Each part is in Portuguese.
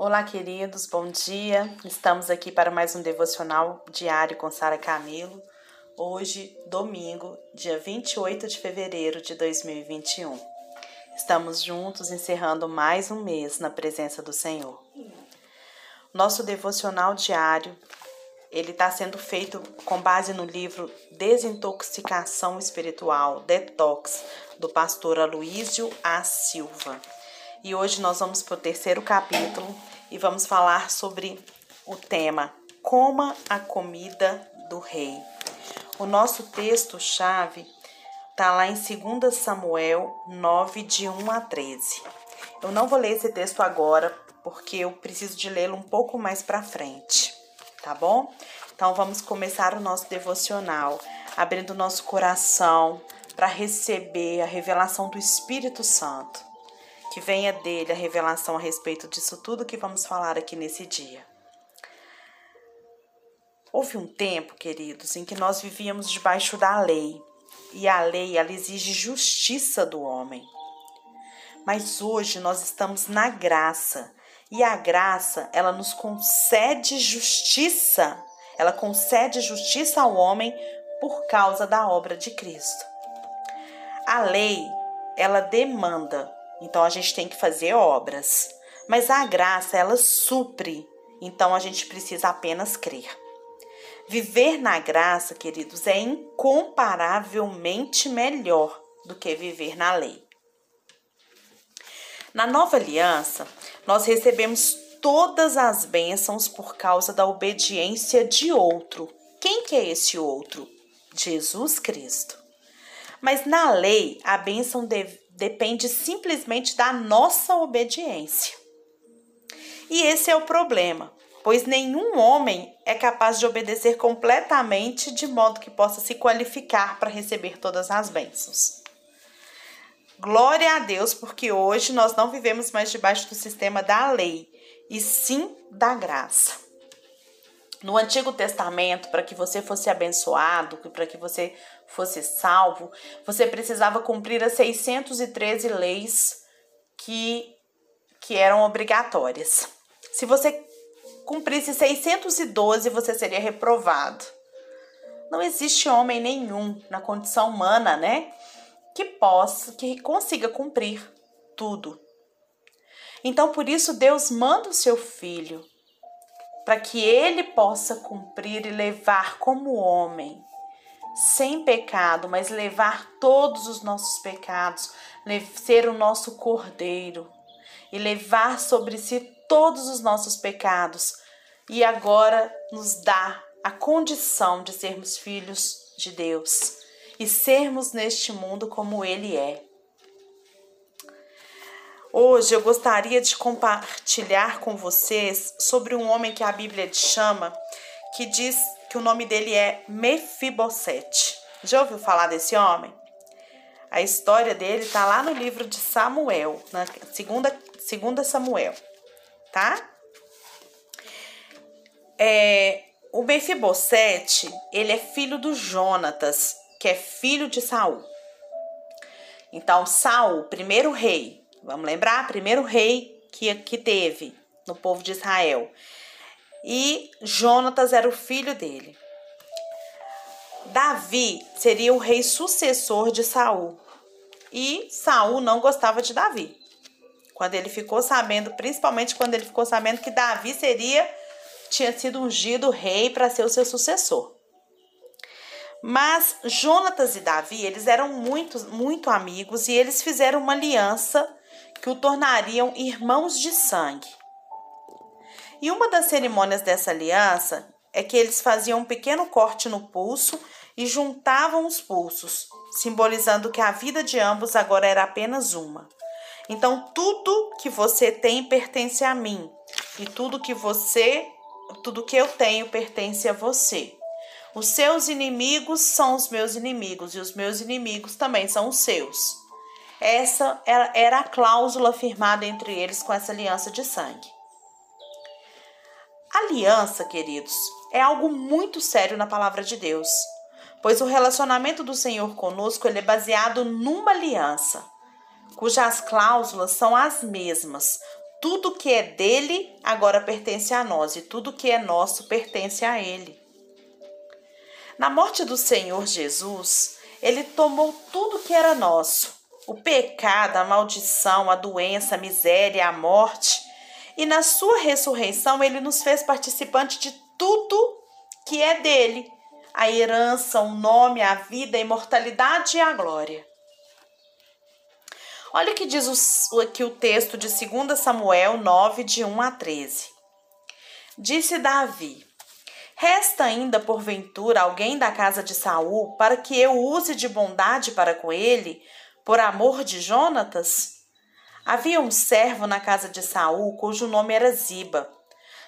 Olá, queridos, bom dia. Estamos aqui para mais um devocional diário com Sara Camilo. Hoje, domingo, dia 28 de fevereiro de 2021. Estamos juntos encerrando mais um mês na presença do Senhor. Nosso devocional diário, ele está sendo feito com base no livro Desintoxicação Espiritual, Detox, do pastor Aloísio A. Silva. E hoje nós vamos para o terceiro capítulo e vamos falar sobre o tema Coma a comida do rei. O nosso texto-chave está lá em 2 Samuel 9, de 1 a 13. Eu não vou ler esse texto agora, porque eu preciso de lê-lo um pouco mais para frente, tá bom? Então vamos começar o nosso devocional, abrindo nosso coração para receber a revelação do Espírito Santo que venha dele a revelação a respeito disso tudo que vamos falar aqui nesse dia. Houve um tempo, queridos, em que nós vivíamos debaixo da lei, e a lei ela exige justiça do homem. Mas hoje nós estamos na graça, e a graça, ela nos concede justiça. Ela concede justiça ao homem por causa da obra de Cristo. A lei, ela demanda então a gente tem que fazer obras. Mas a graça, ela supre. Então a gente precisa apenas crer. Viver na graça, queridos, é incomparavelmente melhor do que viver na lei. Na nova aliança, nós recebemos todas as bênçãos por causa da obediência de outro. Quem que é esse outro? Jesus Cristo. Mas na lei, a bênção deve, depende simplesmente da nossa obediência. E esse é o problema, pois nenhum homem é capaz de obedecer completamente de modo que possa se qualificar para receber todas as bênçãos. Glória a Deus, porque hoje nós não vivemos mais debaixo do sistema da lei, e sim da graça. No Antigo Testamento, para que você fosse abençoado, para que você fosse salvo, você precisava cumprir as 613 leis que, que eram obrigatórias. Se você cumprisse 612, você seria reprovado. Não existe homem nenhum na condição humana, né, que possa, que consiga cumprir tudo. Então, por isso, Deus manda o seu filho para que ele possa cumprir e levar como homem, sem pecado, mas levar todos os nossos pecados, ser o nosso cordeiro e levar sobre si todos os nossos pecados, e agora nos dá a condição de sermos filhos de Deus e sermos neste mundo como ele é. Hoje eu gostaria de compartilhar com vocês sobre um homem que a Bíblia chama, que diz que o nome dele é Mefibosete. Já ouviu falar desse homem? A história dele está lá no livro de Samuel, na segunda, segunda Samuel, tá? É, o Mefibosete, ele é filho do Jonatas, que é filho de Saul. Então, Saul, primeiro rei, Vamos lembrar? Primeiro rei que, que teve no povo de Israel. E Jonatas era o filho dele. Davi seria o rei sucessor de Saul. E Saul não gostava de Davi. Quando ele ficou sabendo, principalmente quando ele ficou sabendo que Davi seria tinha sido ungido rei para ser o seu sucessor. Mas Jonatas e Davi, eles eram muito, muito amigos e eles fizeram uma aliança que o tornariam irmãos de sangue. E uma das cerimônias dessa aliança é que eles faziam um pequeno corte no pulso e juntavam os pulsos, simbolizando que a vida de ambos agora era apenas uma. Então, tudo que você tem pertence a mim, e tudo que você, tudo que eu tenho pertence a você. Os seus inimigos são os meus inimigos e os meus inimigos também são os seus. Essa era a cláusula firmada entre eles com essa aliança de sangue. Aliança, queridos, é algo muito sério na palavra de Deus, pois o relacionamento do Senhor conosco ele é baseado numa aliança, cujas cláusulas são as mesmas, Tudo que é dele agora pertence a nós e tudo que é nosso pertence a ele. Na morte do Senhor Jesus, ele tomou tudo que era nosso: o pecado, a maldição, a doença, a miséria, a morte. E na sua ressurreição, ele nos fez participante de tudo que é dele: a herança, o nome, a vida, a imortalidade e a glória. Olha o que diz aqui o texto de 2 Samuel 9, de 1 a 13. Disse Davi: Resta ainda, porventura, alguém da casa de Saul para que eu use de bondade para com ele, por amor de Jonatas? Havia um servo na casa de Saul, cujo nome era Ziba.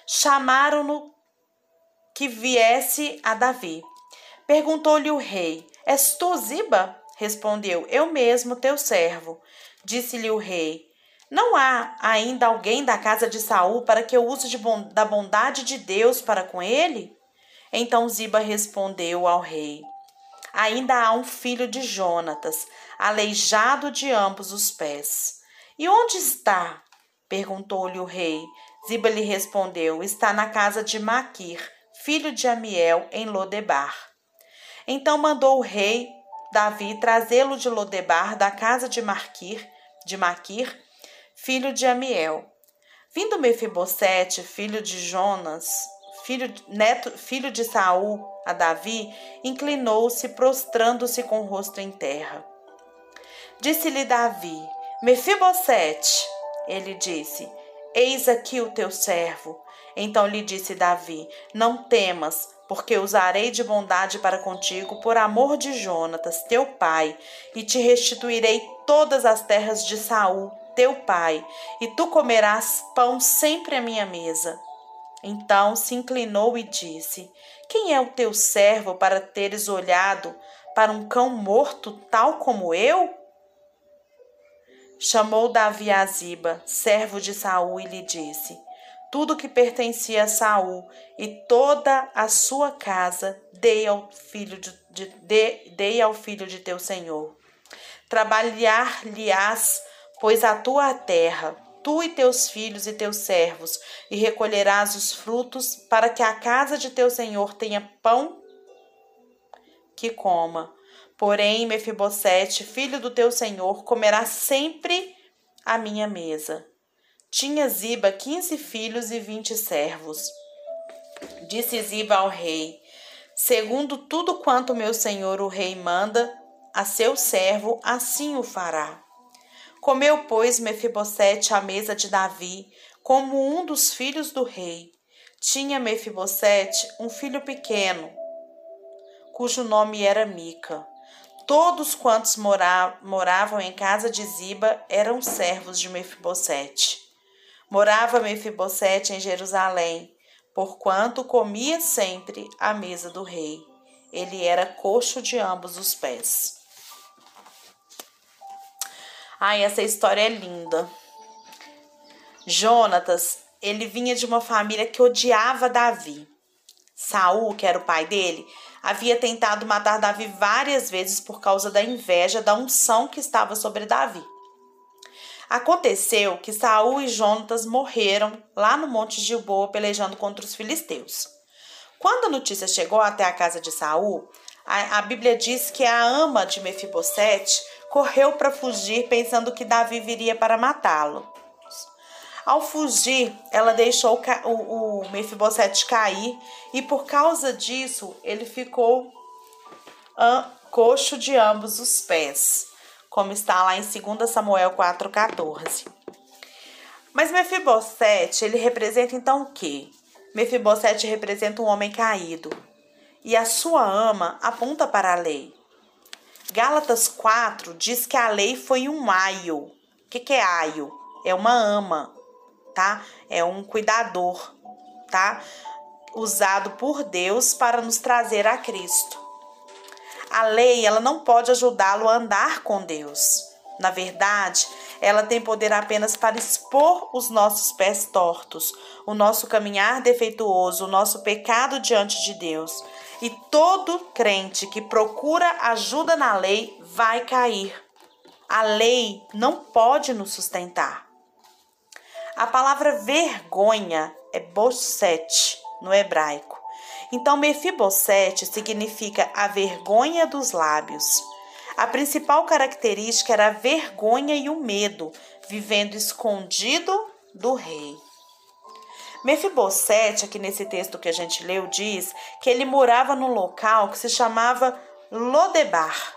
Chamaram-no que viesse a Davi. Perguntou-lhe o rei: És tu Ziba? Respondeu: Eu mesmo, teu servo. Disse-lhe o rei: Não há ainda alguém da casa de Saul para que eu use da bondade de Deus para com ele? Então Ziba respondeu ao rei: Ainda há um filho de Jonatas, aleijado de ambos os pés. E onde está? perguntou-lhe o rei. Ziba lhe respondeu: Está na casa de Maquir, filho de Amiel, em Lodebar. Então mandou o rei Davi trazê-lo de Lodebar, da casa de Marquir, de Maquir, filho de Amiel. Vindo Mefibosete, filho de Jonas, filho, neto, filho de Saul, a Davi, inclinou-se, prostrando-se com o rosto em terra. Disse-lhe Davi: Mefibosete. Ele disse: Eis aqui o teu servo. Então lhe disse Davi: Não temas, porque usarei de bondade para contigo por amor de Jonatas, teu pai, e te restituirei todas as terras de Saul, teu pai, e tu comerás pão sempre à minha mesa. Então se inclinou e disse: Quem é o teu servo para teres olhado para um cão morto tal como eu? Chamou Davi a Ziba, servo de Saul, e lhe disse: tudo que pertencia a Saul e toda a sua casa dei ao filho de, de, de dei ao filho de teu senhor. Trabalhar-lhe-ás, pois a tua terra, tu e teus filhos e teus servos, e recolherás os frutos, para que a casa de teu senhor tenha pão que coma. Porém, Mefibosete, filho do teu senhor, comerá sempre a minha mesa. Tinha Ziba quinze filhos e vinte servos. Disse Ziba ao rei: Segundo tudo quanto meu senhor o rei manda a seu servo, assim o fará. Comeu, pois, Mefibosete à mesa de Davi, como um dos filhos do rei. Tinha Mefibosete um filho pequeno, cujo nome era Mica. Todos quantos moravam em casa de Ziba eram servos de Mefibosete. Morava Mefibosete em Jerusalém, porquanto comia sempre à mesa do rei. Ele era coxo de ambos os pés. Ai, essa história é linda. Jonatas, ele vinha de uma família que odiava Davi. Saul, que era o pai dele, havia tentado matar Davi várias vezes por causa da inveja da unção que estava sobre Davi. Aconteceu que Saul e Jonatas morreram lá no Monte Gilboa pelejando contra os filisteus. Quando a notícia chegou até a casa de Saul, a, a Bíblia diz que a ama de Mefibosete correu para fugir pensando que Davi viria para matá-lo. Ao fugir, ela deixou o, o Mefibosete cair e por causa disso ele ficou coxo de ambos os pés como está lá em 2 Samuel 4,14. Mas Mefibosete, ele representa então o quê? Mefibosete representa um homem caído. E a sua ama aponta para a lei. Gálatas 4 diz que a lei foi um aio. O que, que é aio? É uma ama, tá? É um cuidador, tá? Usado por Deus para nos trazer a Cristo. A lei, ela não pode ajudá-lo a andar com Deus. Na verdade, ela tem poder apenas para expor os nossos pés tortos, o nosso caminhar defeituoso, o nosso pecado diante de Deus. E todo crente que procura ajuda na lei vai cair. A lei não pode nos sustentar. A palavra vergonha é bossete no hebraico. Então, Mefibosete significa a vergonha dos lábios. A principal característica era a vergonha e o medo, vivendo escondido do rei. Mefibosete, aqui nesse texto que a gente leu, diz que ele morava num local que se chamava Lodebar.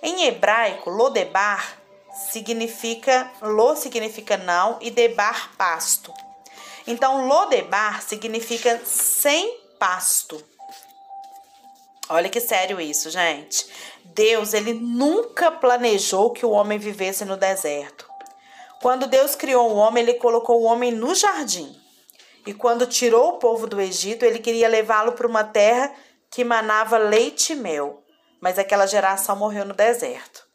Em hebraico, Lodebar significa lo significa não e debar pasto. Então, Lodebar significa sem pasto. Olha que sério isso, gente. Deus, ele nunca planejou que o homem vivesse no deserto. Quando Deus criou o homem, ele colocou o homem no jardim. E quando tirou o povo do Egito, ele queria levá-lo para uma terra que manava leite e mel. Mas aquela geração morreu no deserto.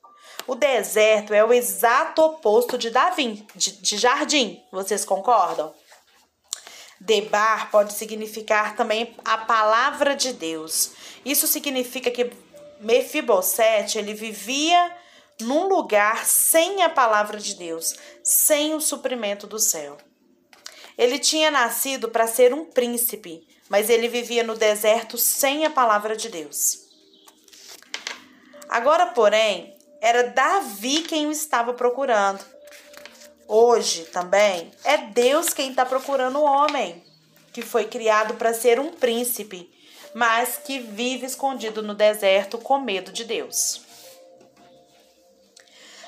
O deserto é o exato oposto de Davi, de, de jardim. Vocês concordam? Debar pode significar também a palavra de Deus. Isso significa que Mefibosete, ele vivia num lugar sem a palavra de Deus, sem o suprimento do céu. Ele tinha nascido para ser um príncipe, mas ele vivia no deserto sem a palavra de Deus. Agora, porém, era Davi quem o estava procurando. Hoje também é Deus quem está procurando o homem, que foi criado para ser um príncipe, mas que vive escondido no deserto com medo de Deus.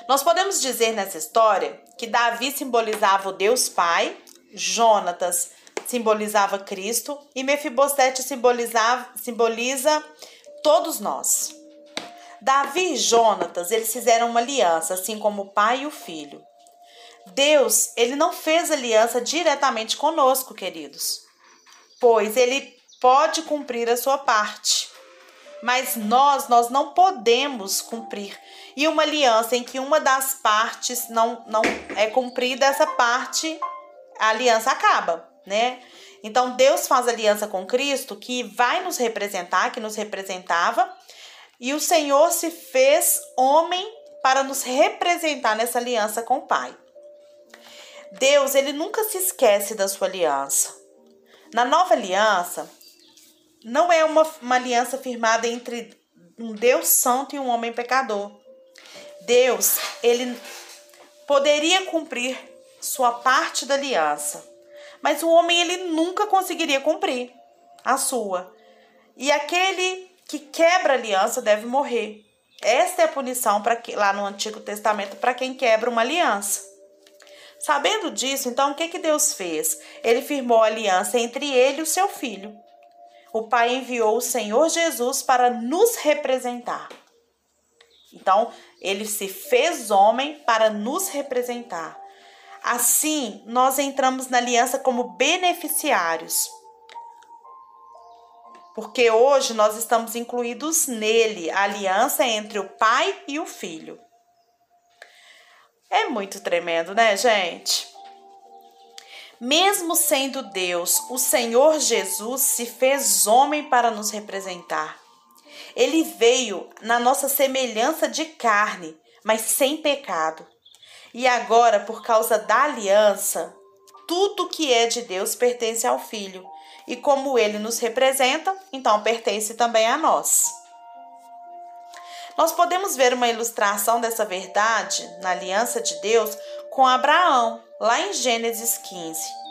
Nós podemos dizer nessa história que Davi simbolizava o Deus Pai, Jonatas simbolizava Cristo e Mefibosete simboliza todos nós. Davi e Jonatas, eles fizeram uma aliança, assim como o pai e o filho. Deus, ele não fez aliança diretamente conosco, queridos, pois ele pode cumprir a sua parte. Mas nós, nós não podemos cumprir. E uma aliança em que uma das partes não, não é cumprida, essa parte, a aliança acaba, né? Então Deus faz aliança com Cristo que vai nos representar, que nos representava, e o Senhor se fez homem para nos representar nessa aliança com o Pai. Deus, ele nunca se esquece da sua aliança. Na nova aliança, não é uma, uma aliança firmada entre um Deus santo e um homem pecador. Deus, ele poderia cumprir sua parte da aliança, mas o homem ele nunca conseguiria cumprir a sua. E aquele que quebra aliança deve morrer. Esta é a punição para lá no Antigo Testamento para quem quebra uma aliança. Sabendo disso, então o que, que Deus fez? Ele firmou a aliança entre ele e o seu filho. O Pai enviou o Senhor Jesus para nos representar. Então, ele se fez homem para nos representar. Assim, nós entramos na aliança como beneficiários. Porque hoje nós estamos incluídos nele, a aliança entre o pai e o filho. É muito tremendo, né, gente? Mesmo sendo Deus, o Senhor Jesus se fez homem para nos representar. Ele veio na nossa semelhança de carne, mas sem pecado. E agora, por causa da aliança, tudo que é de Deus pertence ao Filho. E como ele nos representa, então pertence também a nós. Nós podemos ver uma ilustração dessa verdade na aliança de Deus com Abraão, lá em Gênesis 15.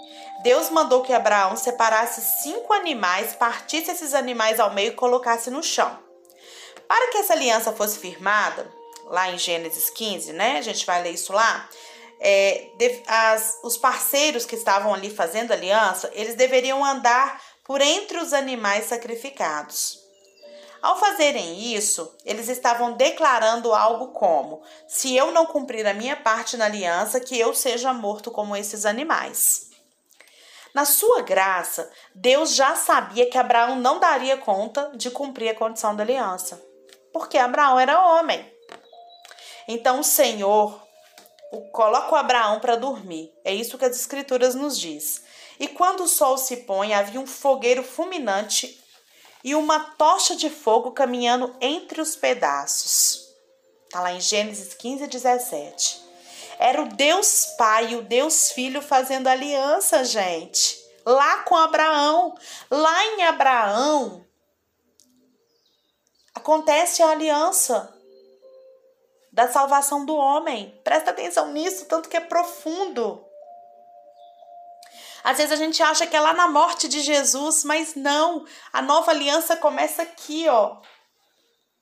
Deus mandou que Abraão separasse cinco animais, partisse esses animais ao meio e colocasse no chão. Para que essa aliança fosse firmada, lá em Gênesis 15, né? A gente vai ler isso lá. É, as, os parceiros que estavam ali fazendo aliança, eles deveriam andar por entre os animais sacrificados. Ao fazerem isso, eles estavam declarando algo como: se eu não cumprir a minha parte na aliança, que eu seja morto como esses animais. Na sua graça, Deus já sabia que Abraão não daria conta de cumprir a condição da aliança, porque Abraão era homem. Então o Senhor coloca o Abraão para dormir. É isso que as escrituras nos diz. E quando o sol se põe, havia um fogueiro fulminante e uma tocha de fogo caminhando entre os pedaços. Está lá em Gênesis 15, 17. Era o Deus Pai e o Deus Filho fazendo aliança, gente. Lá com Abraão. Lá em Abraão acontece a aliança da salvação do homem. Presta atenção nisso, tanto que é profundo. Às vezes a gente acha que é lá na morte de Jesus, mas não. A nova aliança começa aqui, ó.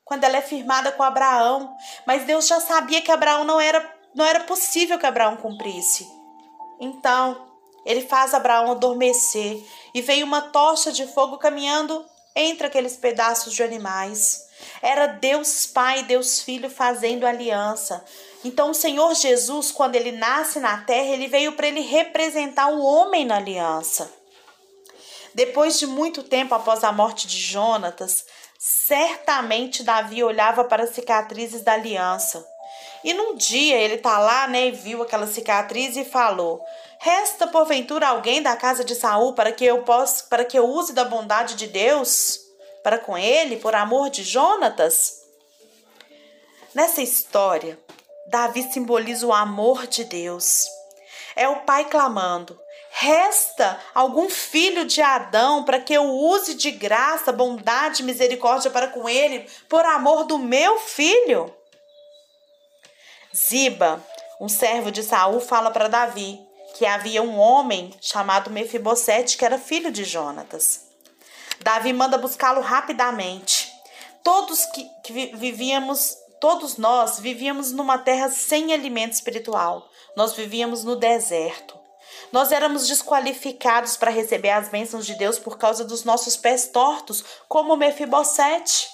Quando ela é firmada com Abraão. Mas Deus já sabia que Abraão não era, não era possível que Abraão cumprisse. Então, ele faz Abraão adormecer e veio uma tocha de fogo caminhando entre aqueles pedaços de animais. Era Deus Pai, Deus Filho fazendo aliança. Então, o Senhor Jesus, quando ele nasce na terra, ele veio para ele representar o homem na aliança. Depois de muito tempo após a morte de Jonatas, certamente Davi olhava para as cicatrizes da aliança. E num dia ele tá lá, né, e viu aquela cicatriz e falou: Resta porventura alguém da casa de Saul para que eu possa, para que eu use da bondade de Deus para com ele por amor de Jonatas? Nessa história, Davi simboliza o amor de Deus. É o pai clamando: Resta algum filho de Adão para que eu use de graça, bondade e misericórdia para com ele, por amor do meu filho? Ziba, um servo de Saul, fala para Davi que havia um homem chamado Mefibosete que era filho de Jonatas. Davi manda buscá-lo rapidamente. Todos que, que vivíamos, todos nós vivíamos numa terra sem alimento espiritual. Nós vivíamos no deserto. Nós éramos desqualificados para receber as bênçãos de Deus por causa dos nossos pés tortos, como Mefibosete.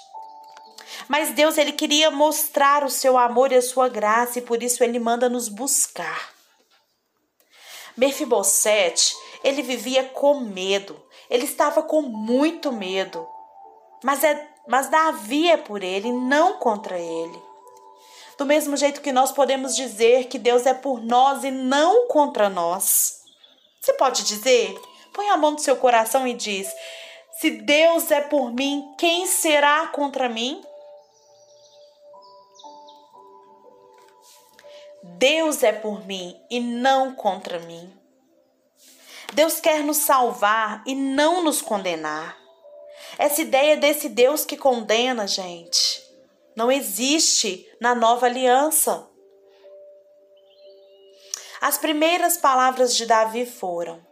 Mas Deus ele queria mostrar o seu amor e a sua graça e por isso ele manda nos buscar. Mefibosete, ele vivia com medo. Ele estava com muito medo. Mas é mas Davi é por ele, não contra ele. Do mesmo jeito que nós podemos dizer que Deus é por nós e não contra nós. Você pode dizer? Põe a mão no seu coração e diz: Se Deus é por mim, quem será contra mim? Deus é por mim e não contra mim. Deus quer nos salvar e não nos condenar. Essa ideia desse Deus que condena, gente, não existe na nova aliança. As primeiras palavras de Davi foram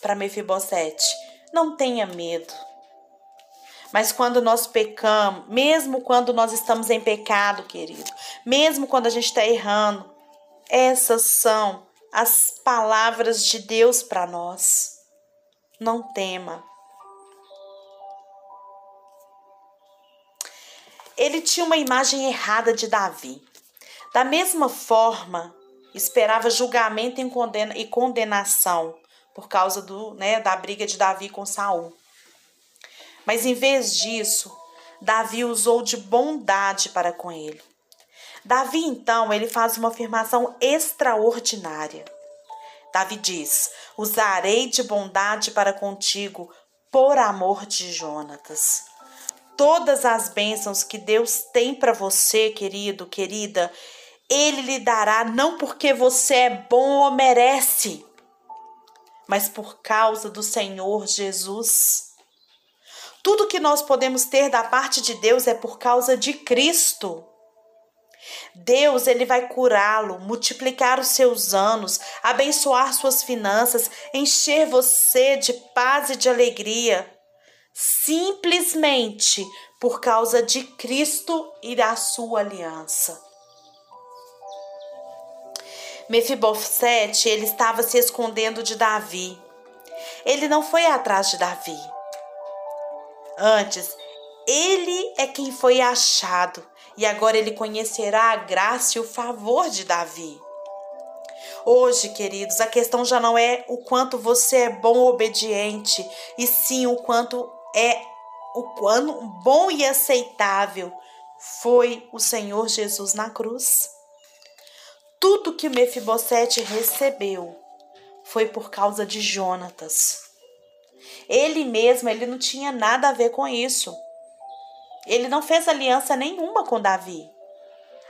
para Mefibosete: não tenha medo. Mas quando nós pecamos, mesmo quando nós estamos em pecado, querido, mesmo quando a gente está errando, essas são as palavras de Deus para nós. Não tema. Ele tinha uma imagem errada de Davi. Da mesma forma, esperava julgamento e condenação por causa do, né, da briga de Davi com Saul. Mas em vez disso, Davi usou de bondade para com ele. Davi então, ele faz uma afirmação extraordinária. Davi diz: "Usarei de bondade para contigo por amor de Jonatas." Todas as bênçãos que Deus tem para você, querido, querida, ele lhe dará não porque você é bom ou merece, mas por causa do Senhor Jesus. Tudo que nós podemos ter da parte de Deus é por causa de Cristo. Deus ele vai curá-lo, multiplicar os seus anos, abençoar suas finanças, encher você de paz e de alegria, simplesmente por causa de Cristo e da sua aliança. Mefibosete, ele estava se escondendo de Davi. Ele não foi atrás de Davi. Antes, ele é quem foi achado e agora ele conhecerá a graça e o favor de Davi. Hoje, queridos, a questão já não é o quanto você é bom ou obediente, e sim o quanto é o quanto bom e aceitável foi o Senhor Jesus na cruz. Tudo que Mefibosete recebeu foi por causa de Jonatas. Ele mesmo, ele não tinha nada a ver com isso. Ele não fez aliança nenhuma com Davi.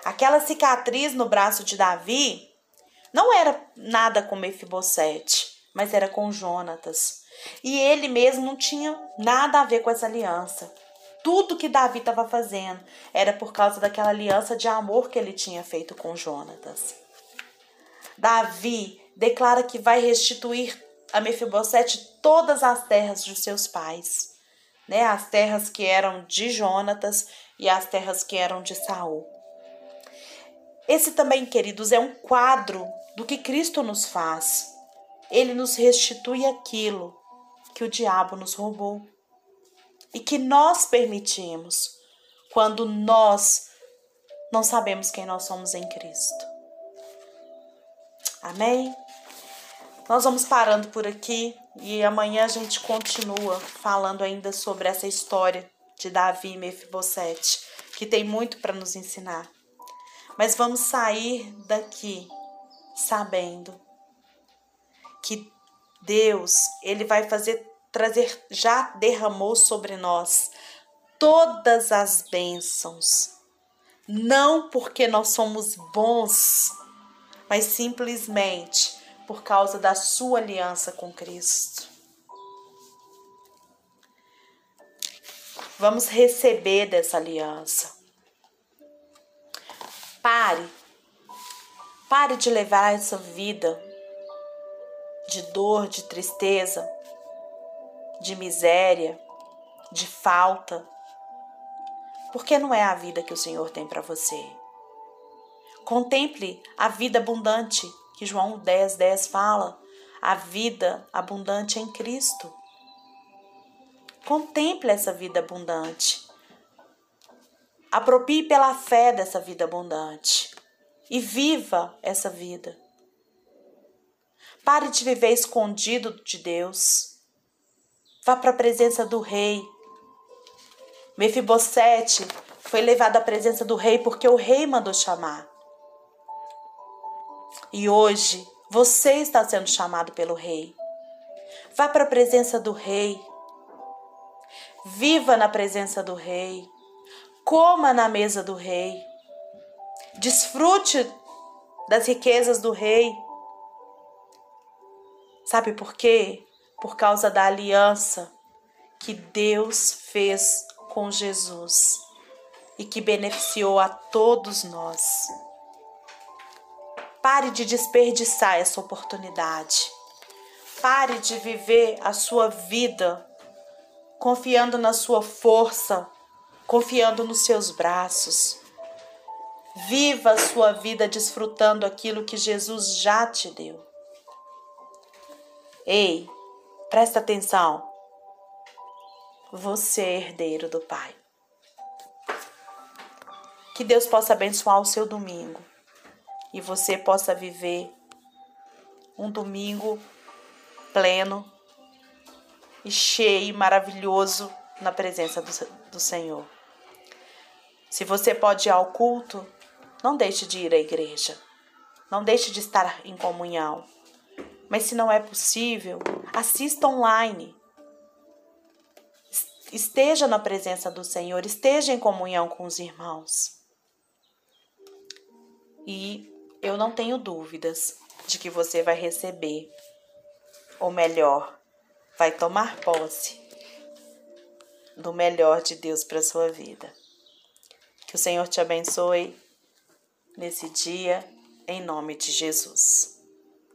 Aquela cicatriz no braço de Davi não era nada com Mefibosete, mas era com Jonatas. E ele mesmo não tinha nada a ver com essa aliança. Tudo que Davi estava fazendo era por causa daquela aliança de amor que ele tinha feito com Jonatas. Davi declara que vai restituir a Mefibosete todas as terras de seus pais, né? As terras que eram de Jonatas e as terras que eram de Saul. Esse também, queridos, é um quadro do que Cristo nos faz. Ele nos restitui aquilo que o diabo nos roubou e que nós permitimos quando nós não sabemos quem nós somos em Cristo. Amém? Nós vamos parando por aqui e amanhã a gente continua falando ainda sobre essa história de Davi e Mefibosete, que tem muito para nos ensinar. Mas vamos sair daqui sabendo que Deus, ele vai fazer trazer já derramou sobre nós todas as bênçãos. Não porque nós somos bons, mas simplesmente por causa da sua aliança com Cristo. Vamos receber dessa aliança. Pare. Pare de levar essa vida de dor, de tristeza, de miséria, de falta, porque não é a vida que o Senhor tem para você. Contemple a vida abundante que João 10, 10 fala, a vida abundante em Cristo. Contemple essa vida abundante. Apropie pela fé dessa vida abundante e viva essa vida. Pare de viver escondido de Deus. Vá para a presença do rei. Mefibosete foi levado à presença do rei porque o rei mandou chamar. E hoje você está sendo chamado pelo rei. Vá para a presença do rei. Viva na presença do rei. Coma na mesa do rei. Desfrute das riquezas do rei. Sabe por quê? por causa da aliança que Deus fez com Jesus e que beneficiou a todos nós. Pare de desperdiçar essa oportunidade. Pare de viver a sua vida confiando na sua força, confiando nos seus braços. Viva a sua vida desfrutando aquilo que Jesus já te deu. Ei, Presta atenção. Você é herdeiro do Pai. Que Deus possa abençoar o seu domingo e você possa viver um domingo pleno e cheio, maravilhoso na presença do, do Senhor. Se você pode ir ao culto, não deixe de ir à igreja. Não deixe de estar em comunhão. Mas se não é possível, assista online. Esteja na presença do Senhor, esteja em comunhão com os irmãos. E eu não tenho dúvidas de que você vai receber, ou melhor, vai tomar posse do melhor de Deus para sua vida. Que o Senhor te abençoe nesse dia, em nome de Jesus.